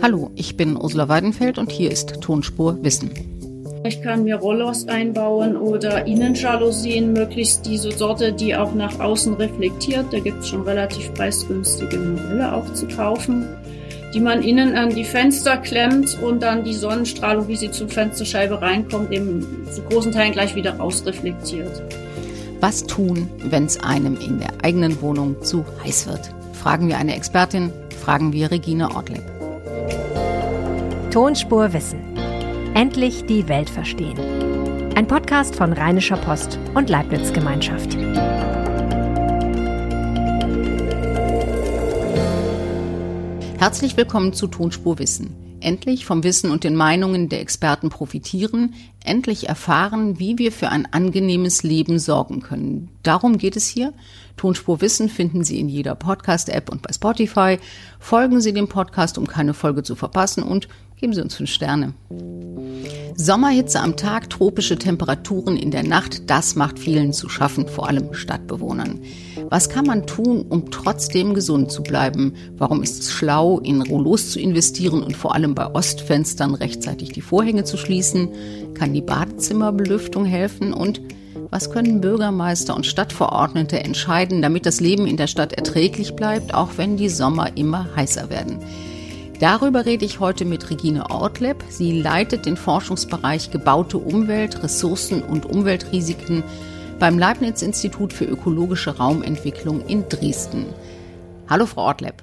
Hallo, ich bin Ursula Weidenfeld und hier ist Tonspur Wissen. Ich kann mir Rollos einbauen oder Innenjalousien, möglichst diese Sorte, die auch nach außen reflektiert. Da gibt es schon relativ preisgünstige Modelle auch zu kaufen, die man innen an die Fenster klemmt und dann die Sonnenstrahlung, wie sie zur Fensterscheibe reinkommt, eben zu großen Teilen gleich wieder rausreflektiert. Was tun, wenn es einem in der eigenen Wohnung zu heiß wird? Fragen wir eine Expertin, fragen wir Regine Ortleck. Tonspur Wissen. Endlich die Welt verstehen. Ein Podcast von Rheinischer Post und Leibniz Gemeinschaft. Herzlich willkommen zu Tonspur Wissen. Endlich vom Wissen und den Meinungen der Experten profitieren, endlich erfahren, wie wir für ein angenehmes Leben sorgen können. Darum geht es hier. Tonspur Wissen finden Sie in jeder Podcast-App und bei Spotify. Folgen Sie dem Podcast, um keine Folge zu verpassen und Geben Sie uns fünf Sterne. Sommerhitze am Tag, tropische Temperaturen in der Nacht, das macht vielen zu schaffen, vor allem Stadtbewohnern. Was kann man tun, um trotzdem gesund zu bleiben? Warum ist es schlau, in Rollos zu investieren und vor allem bei Ostfenstern rechtzeitig die Vorhänge zu schließen? Kann die Badezimmerbelüftung helfen? Und was können Bürgermeister und Stadtverordnete entscheiden, damit das Leben in der Stadt erträglich bleibt, auch wenn die Sommer immer heißer werden? Darüber rede ich heute mit Regine Ortleb. Sie leitet den Forschungsbereich Gebaute Umwelt, Ressourcen und Umweltrisiken beim Leibniz-Institut für ökologische Raumentwicklung in Dresden. Hallo, Frau Ortleb.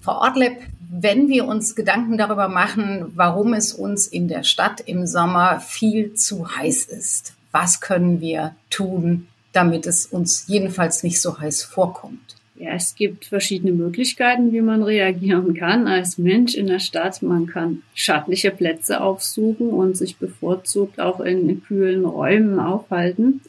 Frau Ortleb, wenn wir uns Gedanken darüber machen, warum es uns in der Stadt im Sommer viel zu heiß ist, was können wir tun, damit es uns jedenfalls nicht so heiß vorkommt? Ja, es gibt verschiedene Möglichkeiten, wie man reagieren kann als Mensch in der Stadt. Man kann schattliche Plätze aufsuchen und sich bevorzugt auch in kühlen Räumen aufhalten,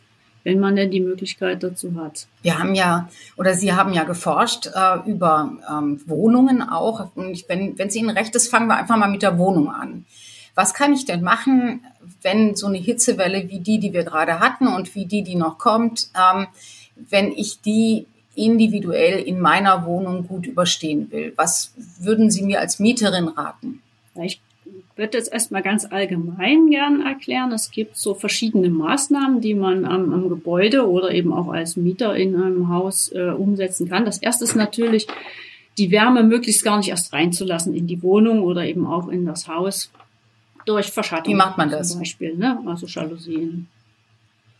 wenn man denn die Möglichkeit dazu hat. Wir haben ja, oder Sie haben ja geforscht äh, über ähm, Wohnungen auch. Und wenn, wenn es Ihnen recht ist, fangen wir einfach mal mit der Wohnung an. Was kann ich denn machen, wenn so eine Hitzewelle wie die, die wir gerade hatten und wie die, die noch kommt, ähm, wenn ich die individuell in meiner Wohnung gut überstehen will. Was würden Sie mir als Mieterin raten? Ich würde jetzt erstmal ganz allgemein gern erklären. Es gibt so verschiedene Maßnahmen, die man am, am Gebäude oder eben auch als Mieter in einem Haus äh, umsetzen kann. Das erste ist natürlich, die Wärme möglichst gar nicht erst reinzulassen in die Wohnung oder eben auch in das Haus durch Verschattung. Wie macht man das? Zum Beispiel, ne? also Jalousien.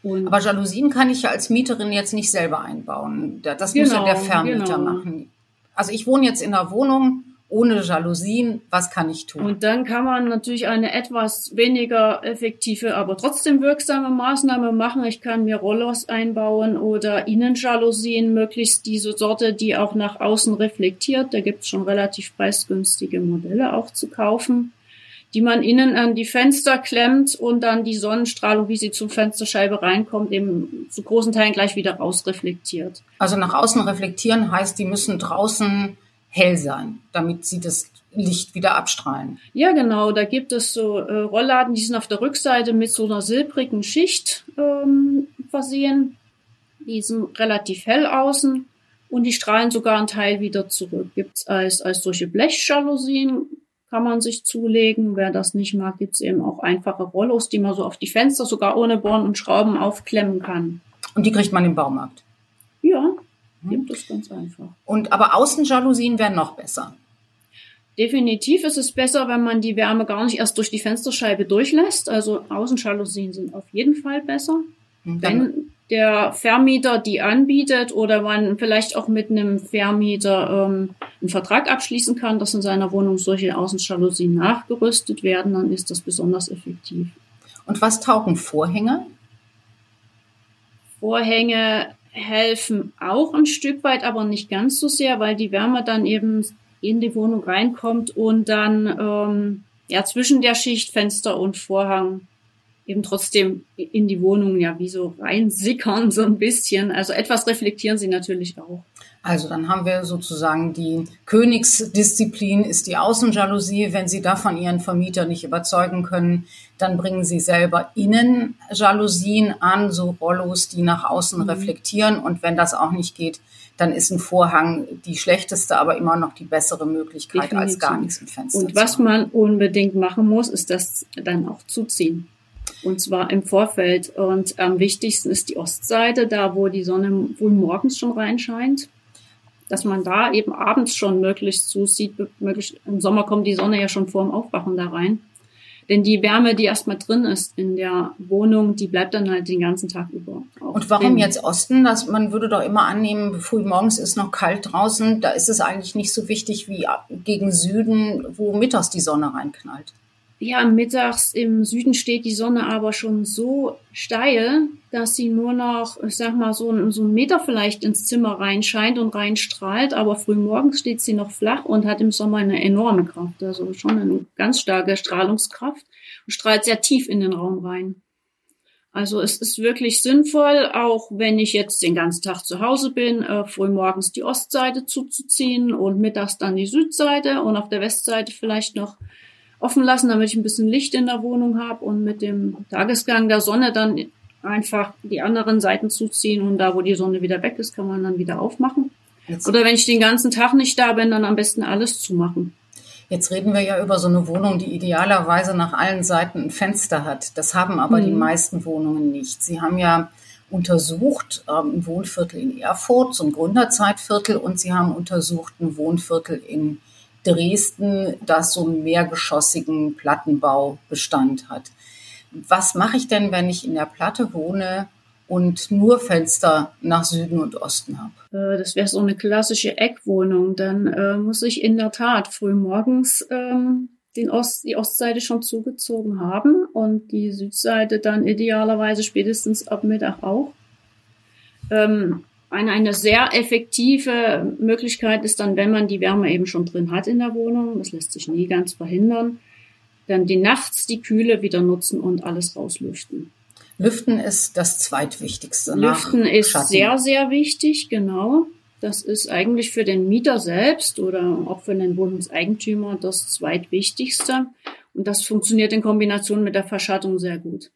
Und Aber Jalousien kann ich ja als Mieterin jetzt nicht selber einbauen. Das genau, muss ja der genau, Vermieter genau. machen. Also ich wohne jetzt in einer Wohnung ohne Jalousien. Was kann ich tun? Und dann kann man natürlich eine etwas weniger effektive, aber trotzdem wirksame Maßnahme machen. Ich kann mir Rollos einbauen oder Innenjalousien, möglichst diese Sorte, die auch nach außen reflektiert. Da gibt es schon relativ preisgünstige Modelle auch zu kaufen die man innen an die Fenster klemmt und dann die Sonnenstrahlung, wie sie zur Fensterscheibe reinkommt, eben zu großen Teilen gleich wieder rausreflektiert. Also nach außen reflektieren heißt, die müssen draußen hell sein, damit sie das Licht wieder abstrahlen. Ja, genau. Da gibt es so äh, Rollladen, die sind auf der Rückseite mit so einer silbrigen Schicht ähm, versehen. Die sind relativ hell außen und die strahlen sogar einen Teil wieder zurück. Gibt's als, als solche Blechjalousien, kann man sich zulegen. Wer das nicht mag, gibt's eben auch einfache Rollos, die man so auf die Fenster sogar ohne Bohren und Schrauben aufklemmen kann. Und die kriegt man im Baumarkt? Ja, mhm. gibt es ganz einfach. Und aber Außenjalousien wären noch besser. Definitiv ist es besser, wenn man die Wärme gar nicht erst durch die Fensterscheibe durchlässt. Also Außenjalousien sind auf jeden Fall besser. Mhm, wenn der Vermieter die anbietet oder man vielleicht auch mit einem Vermieter ähm, einen Vertrag abschließen kann, dass in seiner Wohnung solche Außenjalousien nachgerüstet werden, dann ist das besonders effektiv. Und was taugen Vorhänge? Vorhänge helfen auch ein Stück weit, aber nicht ganz so sehr, weil die Wärme dann eben in die Wohnung reinkommt und dann ähm, ja zwischen der Schicht Fenster und Vorhang eben trotzdem in die Wohnung ja wie so reinsickern so ein bisschen. Also etwas reflektieren sie natürlich auch. Also dann haben wir sozusagen die Königsdisziplin ist die Außenjalousie. Wenn Sie davon Ihren Vermieter nicht überzeugen können, dann bringen Sie selber Innenjalousien an, so Rollos, die nach außen mhm. reflektieren. Und wenn das auch nicht geht, dann ist ein Vorhang die schlechteste, aber immer noch die bessere Möglichkeit, Definitiv. als gar nichts im Fenster Und was man unbedingt machen muss, ist das dann auch zuziehen. Und zwar im Vorfeld. Und am wichtigsten ist die Ostseite, da wo die Sonne wohl morgens schon reinscheint. Dass man da eben abends schon möglichst zusieht. Möglichst, Im Sommer kommt die Sonne ja schon vor dem Aufwachen da rein. Denn die Wärme, die erstmal drin ist in der Wohnung, die bleibt dann halt den ganzen Tag über. Und warum drin. jetzt Osten? Das, man würde doch immer annehmen, früh morgens ist noch kalt draußen. Da ist es eigentlich nicht so wichtig wie gegen Süden, wo mittags die Sonne reinknallt. Ja, mittags im Süden steht die Sonne aber schon so steil, dass sie nur noch, ich sag mal, so, so einen Meter vielleicht ins Zimmer reinscheint und reinstrahlt. Aber früh morgens steht sie noch flach und hat im Sommer eine enorme Kraft. Also schon eine ganz starke Strahlungskraft und strahlt sehr tief in den Raum rein. Also es ist wirklich sinnvoll, auch wenn ich jetzt den ganzen Tag zu Hause bin, äh, früh morgens die Ostseite zuzuziehen und mittags dann die Südseite und auf der Westseite vielleicht noch offen lassen, damit ich ein bisschen Licht in der Wohnung habe und mit dem Tagesgang der Sonne dann einfach die anderen Seiten zuziehen und da, wo die Sonne wieder weg ist, kann man dann wieder aufmachen. Jetzt. Oder wenn ich den ganzen Tag nicht da bin, dann am besten alles zumachen. Jetzt reden wir ja über so eine Wohnung, die idealerweise nach allen Seiten ein Fenster hat. Das haben aber mhm. die meisten Wohnungen nicht. Sie haben ja untersucht ähm, ein Wohnviertel in Erfurt, so ein Gründerzeitviertel, und Sie haben untersucht ein Wohnviertel in Dresden, das so einen mehrgeschossigen Plattenbaubestand hat. Was mache ich denn, wenn ich in der Platte wohne und nur Fenster nach Süden und Osten habe? Äh, das wäre so eine klassische Eckwohnung. Dann äh, muss ich in der Tat früh morgens ähm, den Ost, die Ostseite schon zugezogen haben und die Südseite dann idealerweise spätestens ab Mittag auch. Ähm, eine, eine sehr effektive Möglichkeit ist dann, wenn man die Wärme eben schon drin hat in der Wohnung, das lässt sich nie ganz verhindern, dann die nachts die Kühle wieder nutzen und alles rauslüften. Lüften ist das zweitwichtigste. Lüften ist Schatten. sehr, sehr wichtig, genau. Das ist eigentlich für den Mieter selbst oder auch für den Wohnungseigentümer das zweitwichtigste. Und das funktioniert in Kombination mit der Verschattung sehr gut.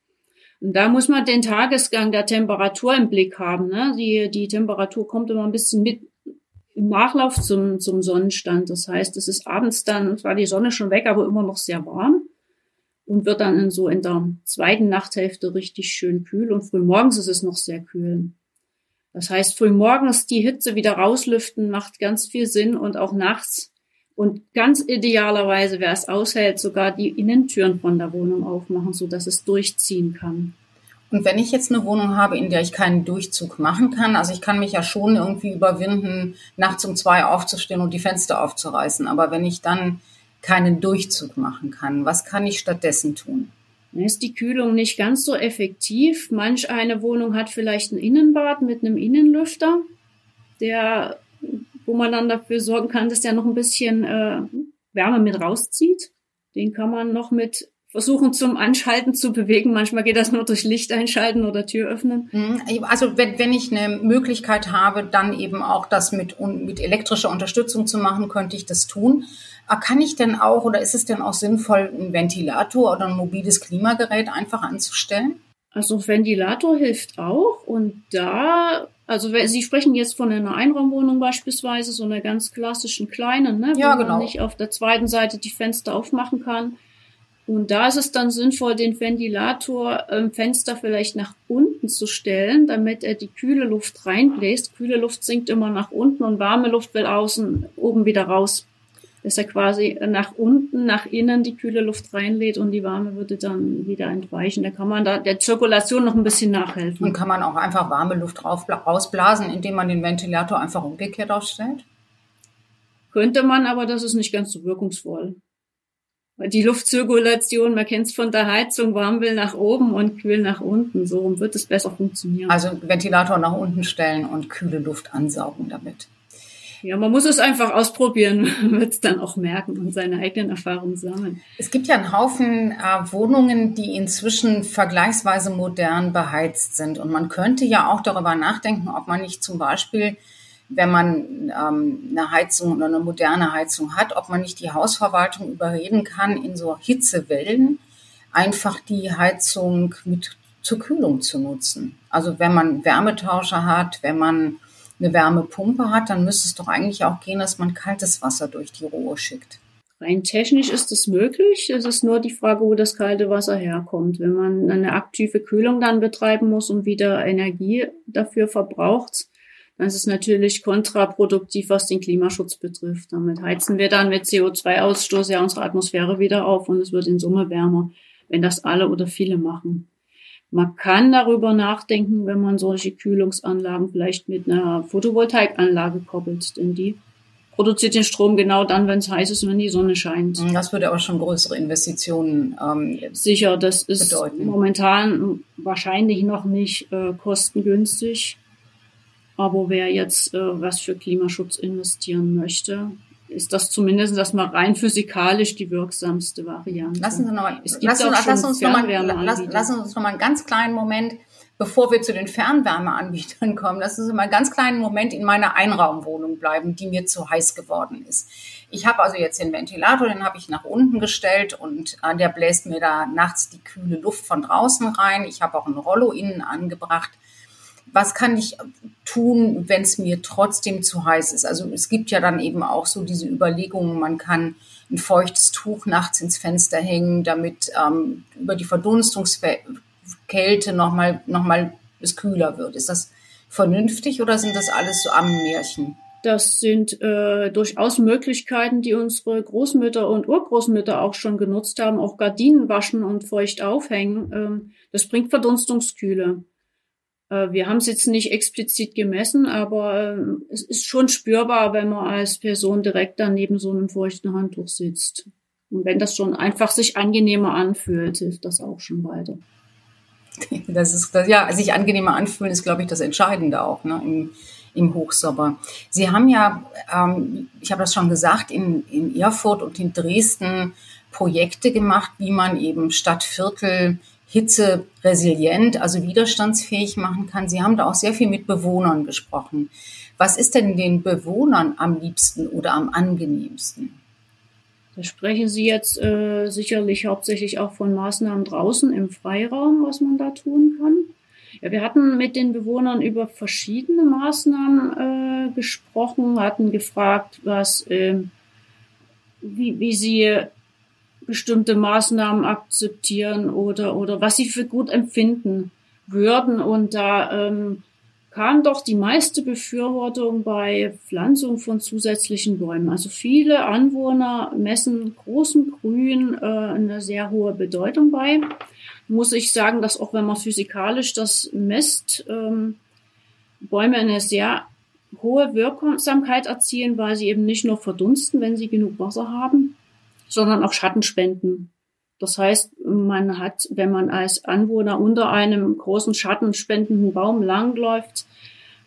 Und da muss man den Tagesgang der Temperatur im Blick haben. Ne? Die, die Temperatur kommt immer ein bisschen mit im Nachlauf zum, zum Sonnenstand. Das heißt, es ist abends dann, zwar die Sonne schon weg, aber immer noch sehr warm und wird dann in so in der zweiten Nachthälfte richtig schön kühl und frühmorgens ist es noch sehr kühl. Das heißt, frühmorgens die Hitze wieder rauslüften macht ganz viel Sinn und auch nachts und ganz idealerweise, wer es aushält, sogar die Innentüren von der Wohnung aufmachen, so dass es durchziehen kann. Und wenn ich jetzt eine Wohnung habe, in der ich keinen Durchzug machen kann, also ich kann mich ja schon irgendwie überwinden, nachts um zwei aufzustehen und die Fenster aufzureißen. Aber wenn ich dann keinen Durchzug machen kann, was kann ich stattdessen tun? Dann ist die Kühlung nicht ganz so effektiv. Manch eine Wohnung hat vielleicht ein Innenbad mit einem Innenlüfter, der wo man dann dafür sorgen kann, dass der noch ein bisschen äh, Wärme mit rauszieht. Den kann man noch mit versuchen zum Anschalten zu bewegen. Manchmal geht das nur durch Licht einschalten oder Tür öffnen. Mhm. Also wenn, wenn ich eine Möglichkeit habe, dann eben auch das mit, mit elektrischer Unterstützung zu machen, könnte ich das tun. Kann ich denn auch oder ist es denn auch sinnvoll, einen Ventilator oder ein mobiles Klimagerät einfach anzustellen? Also Ventilator hilft auch und da also Sie sprechen jetzt von einer Einraumwohnung beispielsweise, so einer ganz klassischen kleinen, ne, ja, wo genau. man nicht auf der zweiten Seite die Fenster aufmachen kann. Und da ist es dann sinnvoll, den Ventilator im Fenster vielleicht nach unten zu stellen, damit er die kühle Luft reinbläst. Kühle Luft sinkt immer nach unten und warme Luft will außen oben wieder raus dass er quasi nach unten, nach innen die kühle Luft reinlädt und die warme würde dann wieder entweichen. Da kann man da der Zirkulation noch ein bisschen nachhelfen. Und kann man auch einfach warme Luft rausblasen, indem man den Ventilator einfach umgekehrt aufstellt? Könnte man, aber das ist nicht ganz so wirkungsvoll. Weil die Luftzirkulation, man kennt es von der Heizung, warm will nach oben und kühl nach unten. So wird es besser funktionieren. Also Ventilator nach unten stellen und kühle Luft ansaugen damit. Ja, man muss es einfach ausprobieren, wird es dann auch merken und seine eigenen Erfahrungen sammeln. Es gibt ja einen Haufen äh, Wohnungen, die inzwischen vergleichsweise modern beheizt sind. Und man könnte ja auch darüber nachdenken, ob man nicht zum Beispiel, wenn man ähm, eine Heizung oder eine moderne Heizung hat, ob man nicht die Hausverwaltung überreden kann, in so Hitzewellen einfach die Heizung mit zur Kühlung zu nutzen. Also wenn man Wärmetauscher hat, wenn man eine Wärmepumpe hat, dann müsste es doch eigentlich auch gehen, dass man kaltes Wasser durch die Rohre schickt. Rein technisch ist es möglich. Es ist nur die Frage, wo das kalte Wasser herkommt. Wenn man eine aktive Kühlung dann betreiben muss und wieder Energie dafür verbraucht, dann ist es natürlich kontraproduktiv, was den Klimaschutz betrifft. Damit heizen wir dann mit CO2-Ausstoß ja unsere Atmosphäre wieder auf und es wird in Summe wärmer, wenn das alle oder viele machen. Man kann darüber nachdenken, wenn man solche Kühlungsanlagen vielleicht mit einer Photovoltaikanlage koppelt, denn die produziert den Strom genau dann, wenn es heiß ist und wenn die Sonne scheint. Das würde aber schon größere Investitionen ähm, Sicher, das ist bedeuten. momentan wahrscheinlich noch nicht äh, kostengünstig. Aber wer jetzt äh, was für Klimaschutz investieren möchte, ist das zumindest man rein physikalisch die wirksamste Variante. Lassen Sie noch mal, es gibt lassen, auch lassen, uns noch mal, lassen, lassen uns noch mal einen ganz kleinen Moment bevor wir zu den Fernwärmeanbietern kommen, lassen Sie mal einen ganz kleinen Moment in meiner Einraumwohnung bleiben, die mir zu heiß geworden ist. Ich habe also jetzt den Ventilator, den habe ich nach unten gestellt und äh, der bläst mir da nachts die kühle Luft von draußen rein. Ich habe auch ein Rollo innen angebracht. Was kann ich tun, wenn es mir trotzdem zu heiß ist? Also es gibt ja dann eben auch so diese Überlegungen, man kann ein feuchtes Tuch nachts ins Fenster hängen, damit ähm, über die Verdunstungsfähigkeit Kälte nochmal noch mal es kühler wird. Ist das vernünftig oder sind das alles so Ammenmärchen? Das sind äh, durchaus Möglichkeiten, die unsere Großmütter und Urgroßmütter auch schon genutzt haben. Auch Gardinen waschen und feucht aufhängen. Ähm, das bringt Verdunstungskühle. Äh, wir haben es jetzt nicht explizit gemessen, aber äh, es ist schon spürbar, wenn man als Person direkt daneben so einem feuchten Handtuch sitzt. Und wenn das schon einfach sich angenehmer anfühlt, hilft das auch schon weiter. Das ist, das, ja, sich angenehmer anfühlen ist, glaube ich, das Entscheidende auch ne, im, im Hochsommer. Sie haben ja, ähm, ich habe das schon gesagt, in, in Erfurt und in Dresden Projekte gemacht, wie man eben Stadtviertel Hitze resilient, also widerstandsfähig machen kann. Sie haben da auch sehr viel mit Bewohnern gesprochen. Was ist denn den Bewohnern am liebsten oder am angenehmsten? Da sprechen Sie jetzt äh, sicherlich hauptsächlich auch von Maßnahmen draußen im Freiraum, was man da tun kann. Ja, wir hatten mit den Bewohnern über verschiedene Maßnahmen äh, gesprochen, hatten gefragt, was, äh, wie, wie sie bestimmte Maßnahmen akzeptieren oder, oder was sie für gut empfinden würden. Und da ähm, kam doch die meiste Befürwortung bei Pflanzung von zusätzlichen Bäumen. Also viele Anwohner messen großen Grün äh, eine sehr hohe Bedeutung bei. Muss ich sagen, dass auch wenn man physikalisch das messt, ähm, Bäume eine sehr hohe Wirksamkeit erzielen, weil sie eben nicht nur verdunsten, wenn sie genug Wasser haben, sondern auch Schatten spenden. Das heißt, man hat, wenn man als Anwohner unter einem großen schattenspendenden Baum langläuft,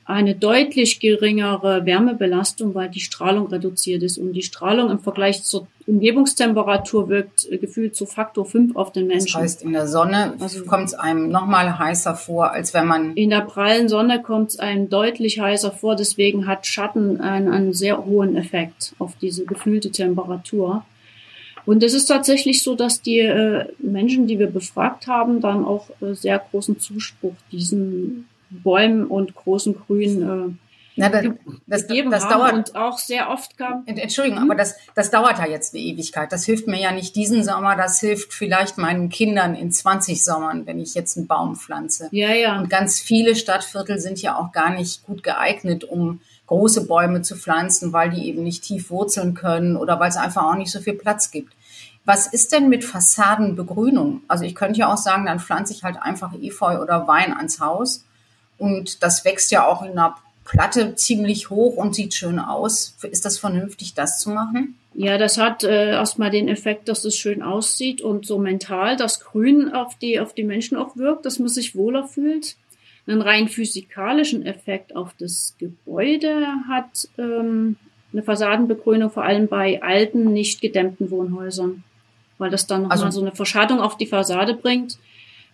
eine deutlich geringere Wärmebelastung, weil die Strahlung reduziert ist. Und die Strahlung im Vergleich zur Umgebungstemperatur wirkt äh, gefühlt zu Faktor 5 auf den Menschen. Das heißt, in der Sonne also, kommt es einem nochmal heißer vor, als wenn man... In der prallen Sonne kommt es einem deutlich heißer vor. Deswegen hat Schatten einen, einen sehr hohen Effekt auf diese gefühlte Temperatur. Und es ist tatsächlich so, dass die äh, Menschen, die wir befragt haben, dann auch äh, sehr großen Zuspruch diesen Bäumen und großen Grünen äh, na, das, das, das, dauert, und auch sehr oft kam. Entschuldigung, hm? aber das, das dauert ja jetzt eine Ewigkeit. Das hilft mir ja nicht diesen Sommer, das hilft vielleicht meinen Kindern in 20 Sommern, wenn ich jetzt einen Baum pflanze. Ja, ja. Und ganz viele Stadtviertel sind ja auch gar nicht gut geeignet, um große Bäume zu pflanzen, weil die eben nicht tief wurzeln können oder weil es einfach auch nicht so viel Platz gibt. Was ist denn mit Fassadenbegrünung? Also ich könnte ja auch sagen, dann pflanze ich halt einfach Efeu oder Wein ans Haus und das wächst ja auch in einer Platte ziemlich hoch und sieht schön aus. Ist das vernünftig, das zu machen? Ja, das hat äh, erstmal den Effekt, dass es schön aussieht und so mental das Grün auf die, auf die Menschen auch wirkt, dass man sich wohler fühlt einen rein physikalischen Effekt auf das Gebäude hat ähm, eine Fassadenbegrünung vor allem bei alten, nicht gedämmten Wohnhäusern, weil das dann nochmal also, so eine Verschattung auf die Fassade bringt.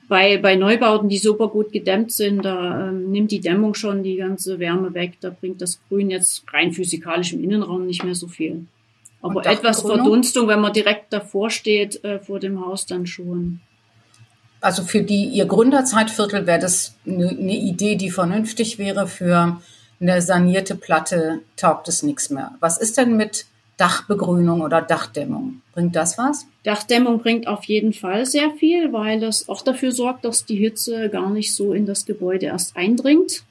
Bei, bei Neubauten, die super gut gedämmt sind, da ähm, nimmt die Dämmung schon die ganze Wärme weg. Da bringt das Grün jetzt rein physikalisch im Innenraum nicht mehr so viel. Aber etwas Verdunstung, wenn man direkt davor steht, äh, vor dem Haus, dann schon also für die ihr Gründerzeitviertel wäre das eine, Idee, die vernünftig wäre für eine sanierte Platte taugt es nichts mehr. Was ist denn mit Dachbegrünung oder Dachdämmung? Bringt das was? Dachdämmung bringt auf jeden Fall sehr viel, weil es auch dafür sorgt, dass die Hitze gar nicht so in das Gebäude erst eindringt.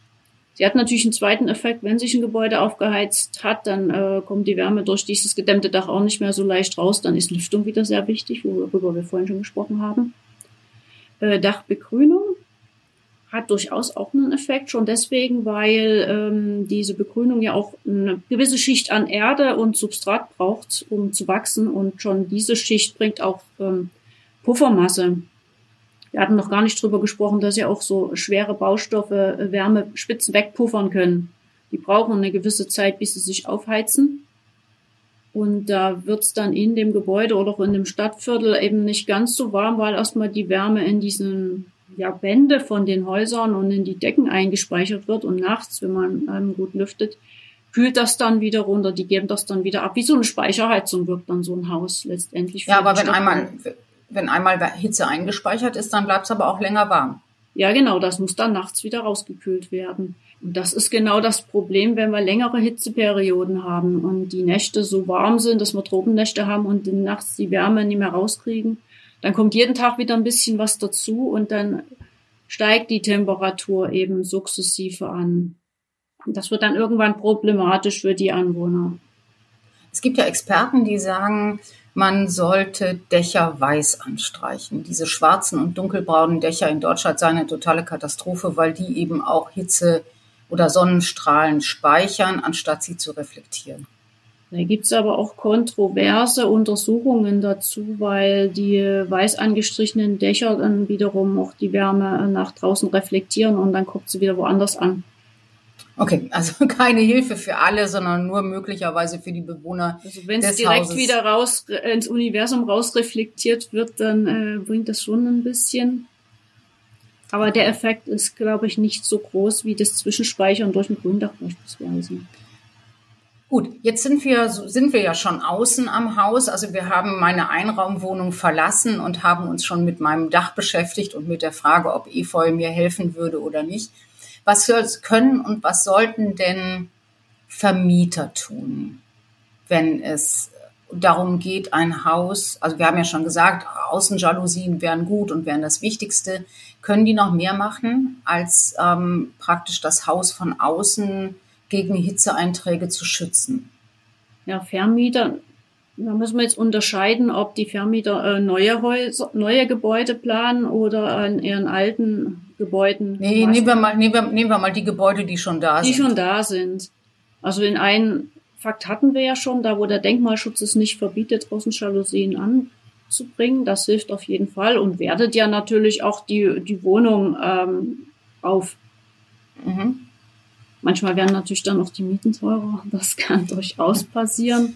Sie hat natürlich einen zweiten Effekt, wenn sich ein Gebäude aufgeheizt hat, dann äh, kommt die Wärme durch dieses gedämmte Dach auch nicht mehr so leicht raus. Dann ist Lüftung wieder sehr wichtig, worüber wir vorhin schon gesprochen haben. Äh, Dachbegrünung hat durchaus auch einen Effekt, schon deswegen, weil ähm, diese Begrünung ja auch eine gewisse Schicht an Erde und Substrat braucht, um zu wachsen. Und schon diese Schicht bringt auch ähm, Puffermasse. Wir hatten noch gar nicht drüber gesprochen, dass ja auch so schwere Baustoffe äh, Wärmespitzen wegpuffern können. Die brauchen eine gewisse Zeit, bis sie sich aufheizen. Und da wird's dann in dem Gebäude oder auch in dem Stadtviertel eben nicht ganz so warm, weil erstmal die Wärme in diesen ja, Wände von den Häusern und in die Decken eingespeichert wird und nachts, wenn man ähm, gut lüftet, kühlt das dann wieder runter, die geben das dann wieder ab. Wie so eine Speicherheizung wirkt dann so ein Haus letztendlich. Ja, aber wenn einmal, wenn einmal Hitze eingespeichert ist, dann bleibt es aber auch länger warm. Ja, genau, das muss dann nachts wieder rausgekühlt werden. Und das ist genau das Problem, wenn wir längere Hitzeperioden haben und die Nächte so warm sind, dass wir Tropennächte haben und nachts die Wärme nicht mehr rauskriegen dann kommt jeden Tag wieder ein bisschen was dazu und dann steigt die Temperatur eben sukzessive an. Das wird dann irgendwann problematisch für die Anwohner. Es gibt ja Experten, die sagen, man sollte Dächer weiß anstreichen. Diese schwarzen und dunkelbraunen Dächer in Deutschland seien eine totale Katastrophe, weil die eben auch Hitze oder Sonnenstrahlen speichern, anstatt sie zu reflektieren. Da gibt's aber auch kontroverse Untersuchungen dazu, weil die weiß angestrichenen Dächer dann wiederum auch die Wärme nach draußen reflektieren und dann kommt sie wieder woanders an. Okay, also keine Hilfe für alle, sondern nur möglicherweise für die Bewohner. Also wenn es direkt Hauses. wieder raus ins Universum rausreflektiert wird, dann äh, bringt das schon ein bisschen. Aber der Effekt ist, glaube ich, nicht so groß wie das Zwischenspeichern durch ein Gründach beispielsweise. Gut, jetzt sind wir, sind wir ja schon außen am Haus. Also wir haben meine Einraumwohnung verlassen und haben uns schon mit meinem Dach beschäftigt und mit der Frage, ob Efeu mir helfen würde oder nicht. Was können und was sollten denn Vermieter tun, wenn es darum geht, ein Haus, also wir haben ja schon gesagt, Außenjalousien wären gut und wären das Wichtigste. Können die noch mehr machen, als ähm, praktisch das Haus von außen gegen Hitzeeinträge zu schützen. Ja, Vermieter, da müssen wir jetzt unterscheiden, ob die Vermieter äh, neue Häuser, neue Gebäude planen oder an ihren alten Gebäuden. Nee, nehmen wir, mal, nehmen, wir, nehmen wir mal die Gebäude, die schon da die sind. Die schon da sind. Also in einen Fakt hatten wir ja schon, da wo der Denkmalschutz es nicht verbietet, Außenjalousien anzubringen. Das hilft auf jeden Fall und wertet ja natürlich auch die, die Wohnung ähm, auf. Mhm. Manchmal werden natürlich dann auch die Mieten teurer. Das kann durchaus passieren.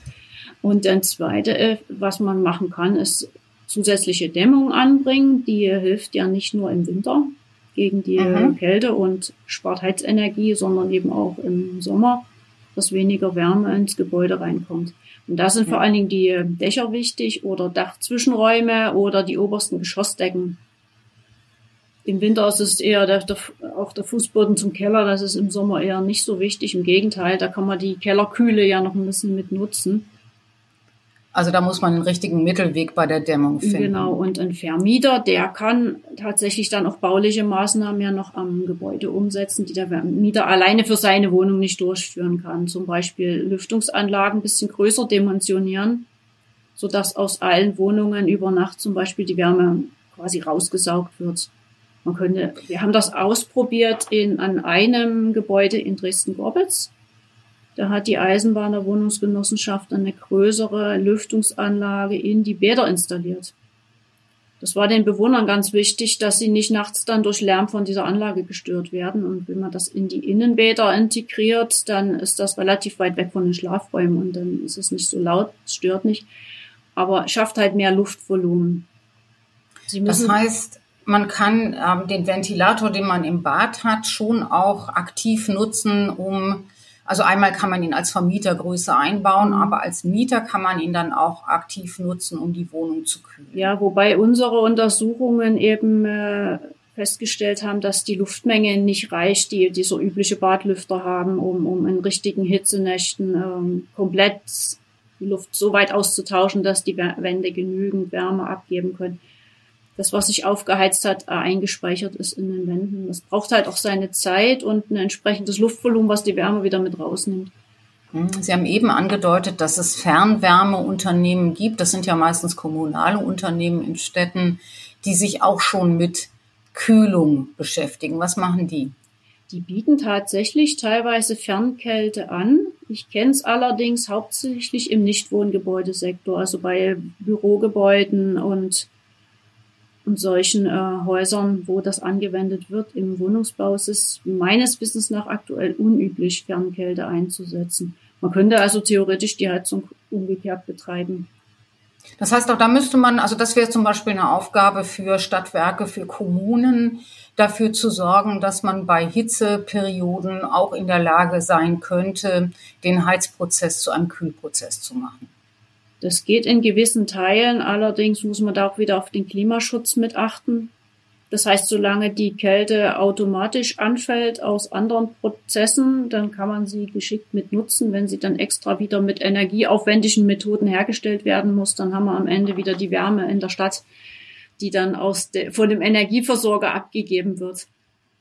Und dann zweite, äh, was man machen kann, ist zusätzliche Dämmung anbringen. Die hilft ja nicht nur im Winter gegen die mhm. Kälte und spart Heizenergie, sondern eben auch im Sommer, dass weniger Wärme ins Gebäude reinkommt. Und da sind ja. vor allen Dingen die Dächer wichtig oder Dachzwischenräume oder die obersten Geschossdecken. Im Winter ist es eher der, der, auch der Fußboden zum Keller, das ist im Sommer eher nicht so wichtig. Im Gegenteil, da kann man die Kellerkühle ja noch ein bisschen mit nutzen. Also da muss man den richtigen Mittelweg bei der Dämmung finden. Genau, und ein Vermieter, der kann tatsächlich dann auch bauliche Maßnahmen ja noch am Gebäude umsetzen, die der Vermieter alleine für seine Wohnung nicht durchführen kann. Zum Beispiel Lüftungsanlagen ein bisschen größer dimensionieren, sodass aus allen Wohnungen über Nacht zum Beispiel die Wärme quasi rausgesaugt wird. Man könnte, wir haben das ausprobiert in, an einem Gebäude in Dresden-Gorbitz. Da hat die Eisenbahner Wohnungsgenossenschaft eine größere Lüftungsanlage in die Bäder installiert. Das war den Bewohnern ganz wichtig, dass sie nicht nachts dann durch Lärm von dieser Anlage gestört werden. Und wenn man das in die Innenbäder integriert, dann ist das relativ weit weg von den Schlafräumen und dann ist es nicht so laut, es stört nicht, aber schafft halt mehr Luftvolumen. das heißt, man kann ähm, den Ventilator, den man im Bad hat, schon auch aktiv nutzen, um also einmal kann man ihn als Vermieter größer einbauen, mhm. aber als Mieter kann man ihn dann auch aktiv nutzen, um die Wohnung zu kühlen. Ja, wobei unsere Untersuchungen eben äh, festgestellt haben, dass die Luftmenge nicht reicht, die, die so übliche Badlüfter haben, um, um in richtigen Hitzenächten ähm, komplett die Luft so weit auszutauschen, dass die Wände genügend Wärme abgeben können. Das, was sich aufgeheizt hat, äh, eingespeichert ist in den Wänden. Das braucht halt auch seine Zeit und ein entsprechendes Luftvolumen, was die Wärme wieder mit rausnimmt. Hm, Sie haben eben angedeutet, dass es Fernwärmeunternehmen gibt. Das sind ja meistens kommunale Unternehmen in Städten, die sich auch schon mit Kühlung beschäftigen. Was machen die? Die bieten tatsächlich teilweise Fernkälte an. Ich kenne es allerdings hauptsächlich im Nichtwohngebäudesektor, also bei Bürogebäuden und, und solchen äh, Häusern, wo das angewendet wird. Im Wohnungsbau ist es meines Wissens nach aktuell unüblich, Fernkälte einzusetzen. Man könnte also theoretisch die Heizung umgekehrt betreiben. Das heißt auch, da müsste man, also das wäre zum Beispiel eine Aufgabe für Stadtwerke, für Kommunen, dafür zu sorgen, dass man bei Hitzeperioden auch in der Lage sein könnte, den Heizprozess zu einem Kühlprozess zu machen. Das geht in gewissen Teilen, allerdings muss man da auch wieder auf den Klimaschutz mit achten. Das heißt, solange die Kälte automatisch anfällt aus anderen Prozessen, dann kann man sie geschickt mit nutzen. Wenn sie dann extra wieder mit energieaufwendigen Methoden hergestellt werden muss, dann haben wir am Ende wieder die Wärme in der Stadt, die dann aus de, von dem Energieversorger abgegeben wird.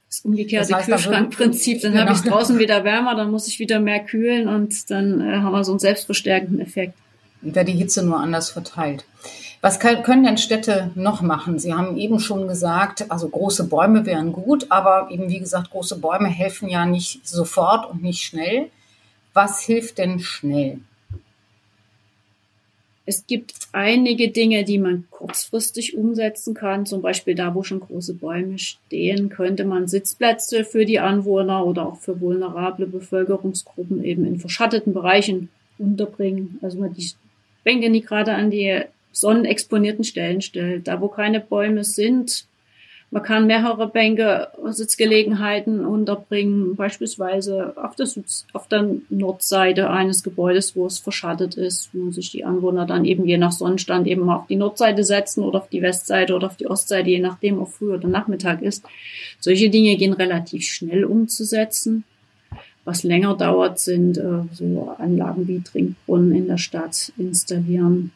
Das umgekehrte das heißt, Kühlschrankprinzip. Dann genau. habe ich draußen wieder wärmer, dann muss ich wieder mehr kühlen und dann äh, haben wir so einen selbstverstärkenden Effekt. Da die Hitze nur anders verteilt. Was können denn Städte noch machen? Sie haben eben schon gesagt, also große Bäume wären gut, aber eben wie gesagt, große Bäume helfen ja nicht sofort und nicht schnell. Was hilft denn schnell? Es gibt einige Dinge, die man kurzfristig umsetzen kann. Zum Beispiel da, wo schon große Bäume stehen, könnte man Sitzplätze für die Anwohner oder auch für vulnerable Bevölkerungsgruppen eben in verschatteten Bereichen unterbringen. Also man die Bänke nicht gerade an die sonnenexponierten Stellen stellt, da wo keine Bäume sind. Man kann mehrere Bänke, Sitzgelegenheiten unterbringen, beispielsweise auf der, auf der Nordseite eines Gebäudes, wo es verschattet ist, wo sich die Anwohner dann eben je nach Sonnenstand eben auf die Nordseite setzen oder auf die Westseite oder auf die Ostseite, je nachdem, ob früh oder Nachmittag ist. Solche Dinge gehen relativ schnell umzusetzen. Was länger dauert, sind äh, so Anlagen wie Trinkbrunnen in der Stadt installieren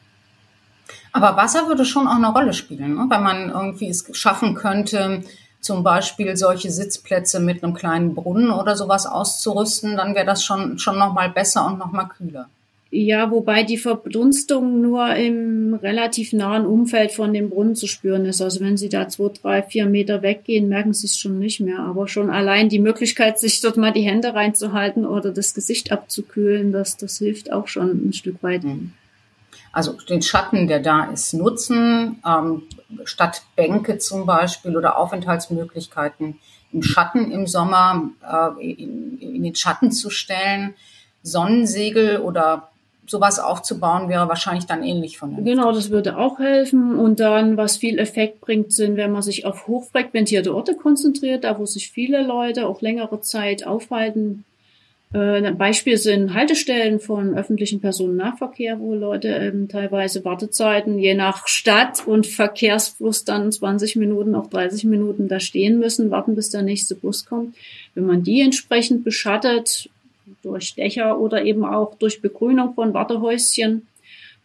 aber Wasser würde schon auch eine Rolle spielen, ne? wenn man irgendwie es schaffen könnte, zum Beispiel solche Sitzplätze mit einem kleinen Brunnen oder sowas auszurüsten, dann wäre das schon, schon nochmal besser und nochmal kühler. Ja, wobei die Verdunstung nur im relativ nahen Umfeld von dem Brunnen zu spüren ist. Also wenn Sie da zwei, drei, vier Meter weggehen, merken Sie es schon nicht mehr. Aber schon allein die Möglichkeit, sich dort mal die Hände reinzuhalten oder das Gesicht abzukühlen, das, das hilft auch schon ein Stück weit. Mhm also den Schatten, der da ist, nutzen, ähm, statt Bänke zum Beispiel oder Aufenthaltsmöglichkeiten im Schatten im Sommer äh, in, in den Schatten zu stellen. Sonnensegel oder sowas aufzubauen, wäre wahrscheinlich dann ähnlich von Genau, das würde auch helfen. Und dann, was viel Effekt bringt, sind, wenn man sich auf hochfrequentierte Orte konzentriert, da wo sich viele Leute auch längere Zeit aufhalten, äh, ein Beispiel sind Haltestellen von öffentlichen Personennahverkehr, wo Leute ähm, teilweise Wartezeiten je nach Stadt und Verkehrsfluss dann 20 Minuten, auch 30 Minuten da stehen müssen, warten, bis der nächste Bus kommt. Wenn man die entsprechend beschattet, durch Dächer oder eben auch durch Begrünung von Wartehäuschen,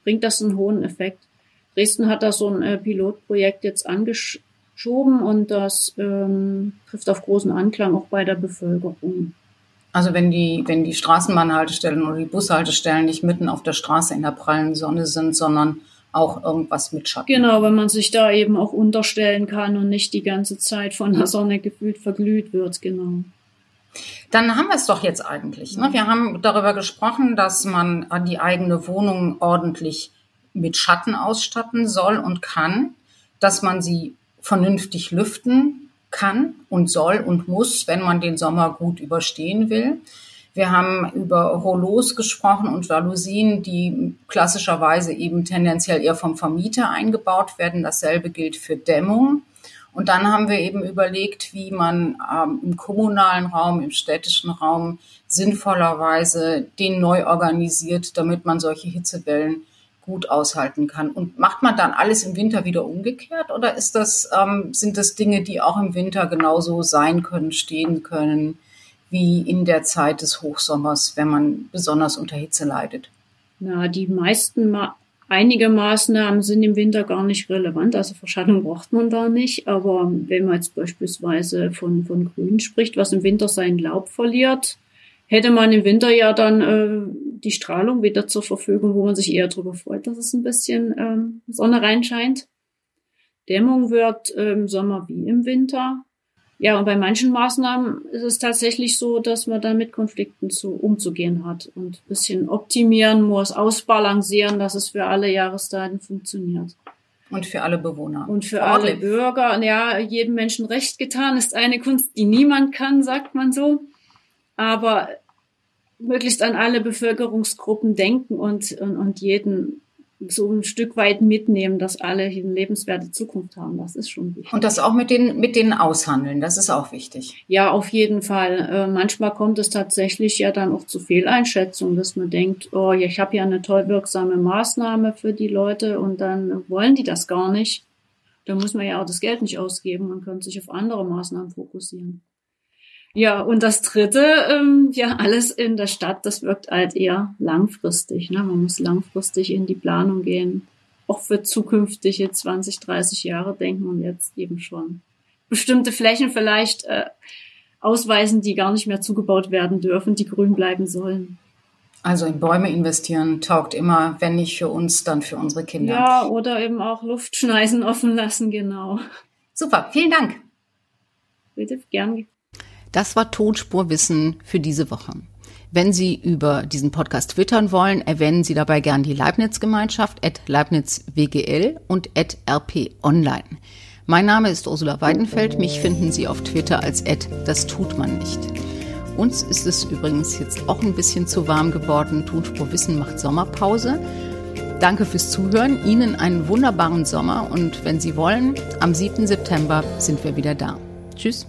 bringt das einen hohen Effekt. Dresden hat da so ein äh, Pilotprojekt jetzt angeschoben und das ähm, trifft auf großen Anklang auch bei der Bevölkerung. Also wenn die, wenn die Straßenbahnhaltestellen oder die Bushaltestellen nicht mitten auf der Straße in der prallen Sonne sind, sondern auch irgendwas mit Schatten. Genau, wenn man sich da eben auch unterstellen kann und nicht die ganze Zeit von der Sonne gefühlt verglüht wird, genau. Dann haben wir es doch jetzt eigentlich. Ne? Wir haben darüber gesprochen, dass man die eigene Wohnung ordentlich mit Schatten ausstatten soll und kann, dass man sie vernünftig lüften kann und soll und muss, wenn man den Sommer gut überstehen will. Wir haben über Rollos gesprochen und Jalousien, die klassischerweise eben tendenziell eher vom Vermieter eingebaut werden. Dasselbe gilt für Dämmung. Und dann haben wir eben überlegt, wie man ähm, im kommunalen Raum, im städtischen Raum sinnvollerweise den neu organisiert, damit man solche Hitzewellen gut aushalten kann. Und macht man dann alles im Winter wieder umgekehrt oder ist das, ähm, sind das Dinge, die auch im Winter genauso sein können, stehen können, wie in der Zeit des Hochsommers, wenn man besonders unter Hitze leidet? Na, die meisten, einige Maßnahmen sind im Winter gar nicht relevant. Also Verschattung braucht man da nicht. Aber wenn man jetzt beispielsweise von, von Grün spricht, was im Winter sein Laub verliert, hätte man im Winter ja dann äh, die Strahlung wieder zur Verfügung, wo man sich eher darüber freut, dass es ein bisschen ähm, Sonne reinscheint. Dämmung wird äh, im Sommer wie im Winter. Ja, und bei manchen Maßnahmen ist es tatsächlich so, dass man da mit Konflikten zu, umzugehen hat und ein bisschen optimieren muss, ausbalancieren, dass es für alle Jahreszeiten funktioniert. Und für alle Bewohner. Und für alle Bürger. Ja, jedem Menschen recht getan ist eine Kunst, die niemand kann, sagt man so. Aber möglichst an alle Bevölkerungsgruppen denken und, und, und jeden so ein Stück weit mitnehmen, dass alle eine lebenswerte Zukunft haben. Das ist schon wichtig. Und das auch mit den, mit denen aushandeln, das ist auch wichtig. Ja, auf jeden Fall. Äh, manchmal kommt es tatsächlich ja dann auch zu Fehleinschätzungen, dass man denkt, oh, ich habe ja eine toll wirksame Maßnahme für die Leute und dann wollen die das gar nicht. Da muss man ja auch das Geld nicht ausgeben, man könnte sich auf andere Maßnahmen fokussieren. Ja, und das dritte, ähm, ja, alles in der Stadt, das wirkt halt eher langfristig. Ne? Man muss langfristig in die Planung gehen, auch für zukünftige 20, 30 Jahre denken und jetzt eben schon bestimmte Flächen vielleicht äh, ausweisen, die gar nicht mehr zugebaut werden dürfen, die grün bleiben sollen. Also in Bäume investieren taugt immer, wenn nicht für uns, dann für unsere Kinder. Ja, oder eben auch Luftschneisen offen lassen, genau. Super, vielen Dank. Bitte, gern. Das war Tonspurwissen für diese Woche. Wenn Sie über diesen Podcast twittern wollen, erwähnen Sie dabei gern die Leibniz-Gemeinschaft at LeibnizWGL und at rponline. Mein Name ist Ursula Weidenfeld. Mich finden Sie auf Twitter als at das tut man nicht. Uns ist es übrigens jetzt auch ein bisschen zu warm geworden. Tonspurwissen macht Sommerpause. Danke fürs Zuhören. Ihnen einen wunderbaren Sommer und wenn Sie wollen, am 7. September sind wir wieder da. Tschüss.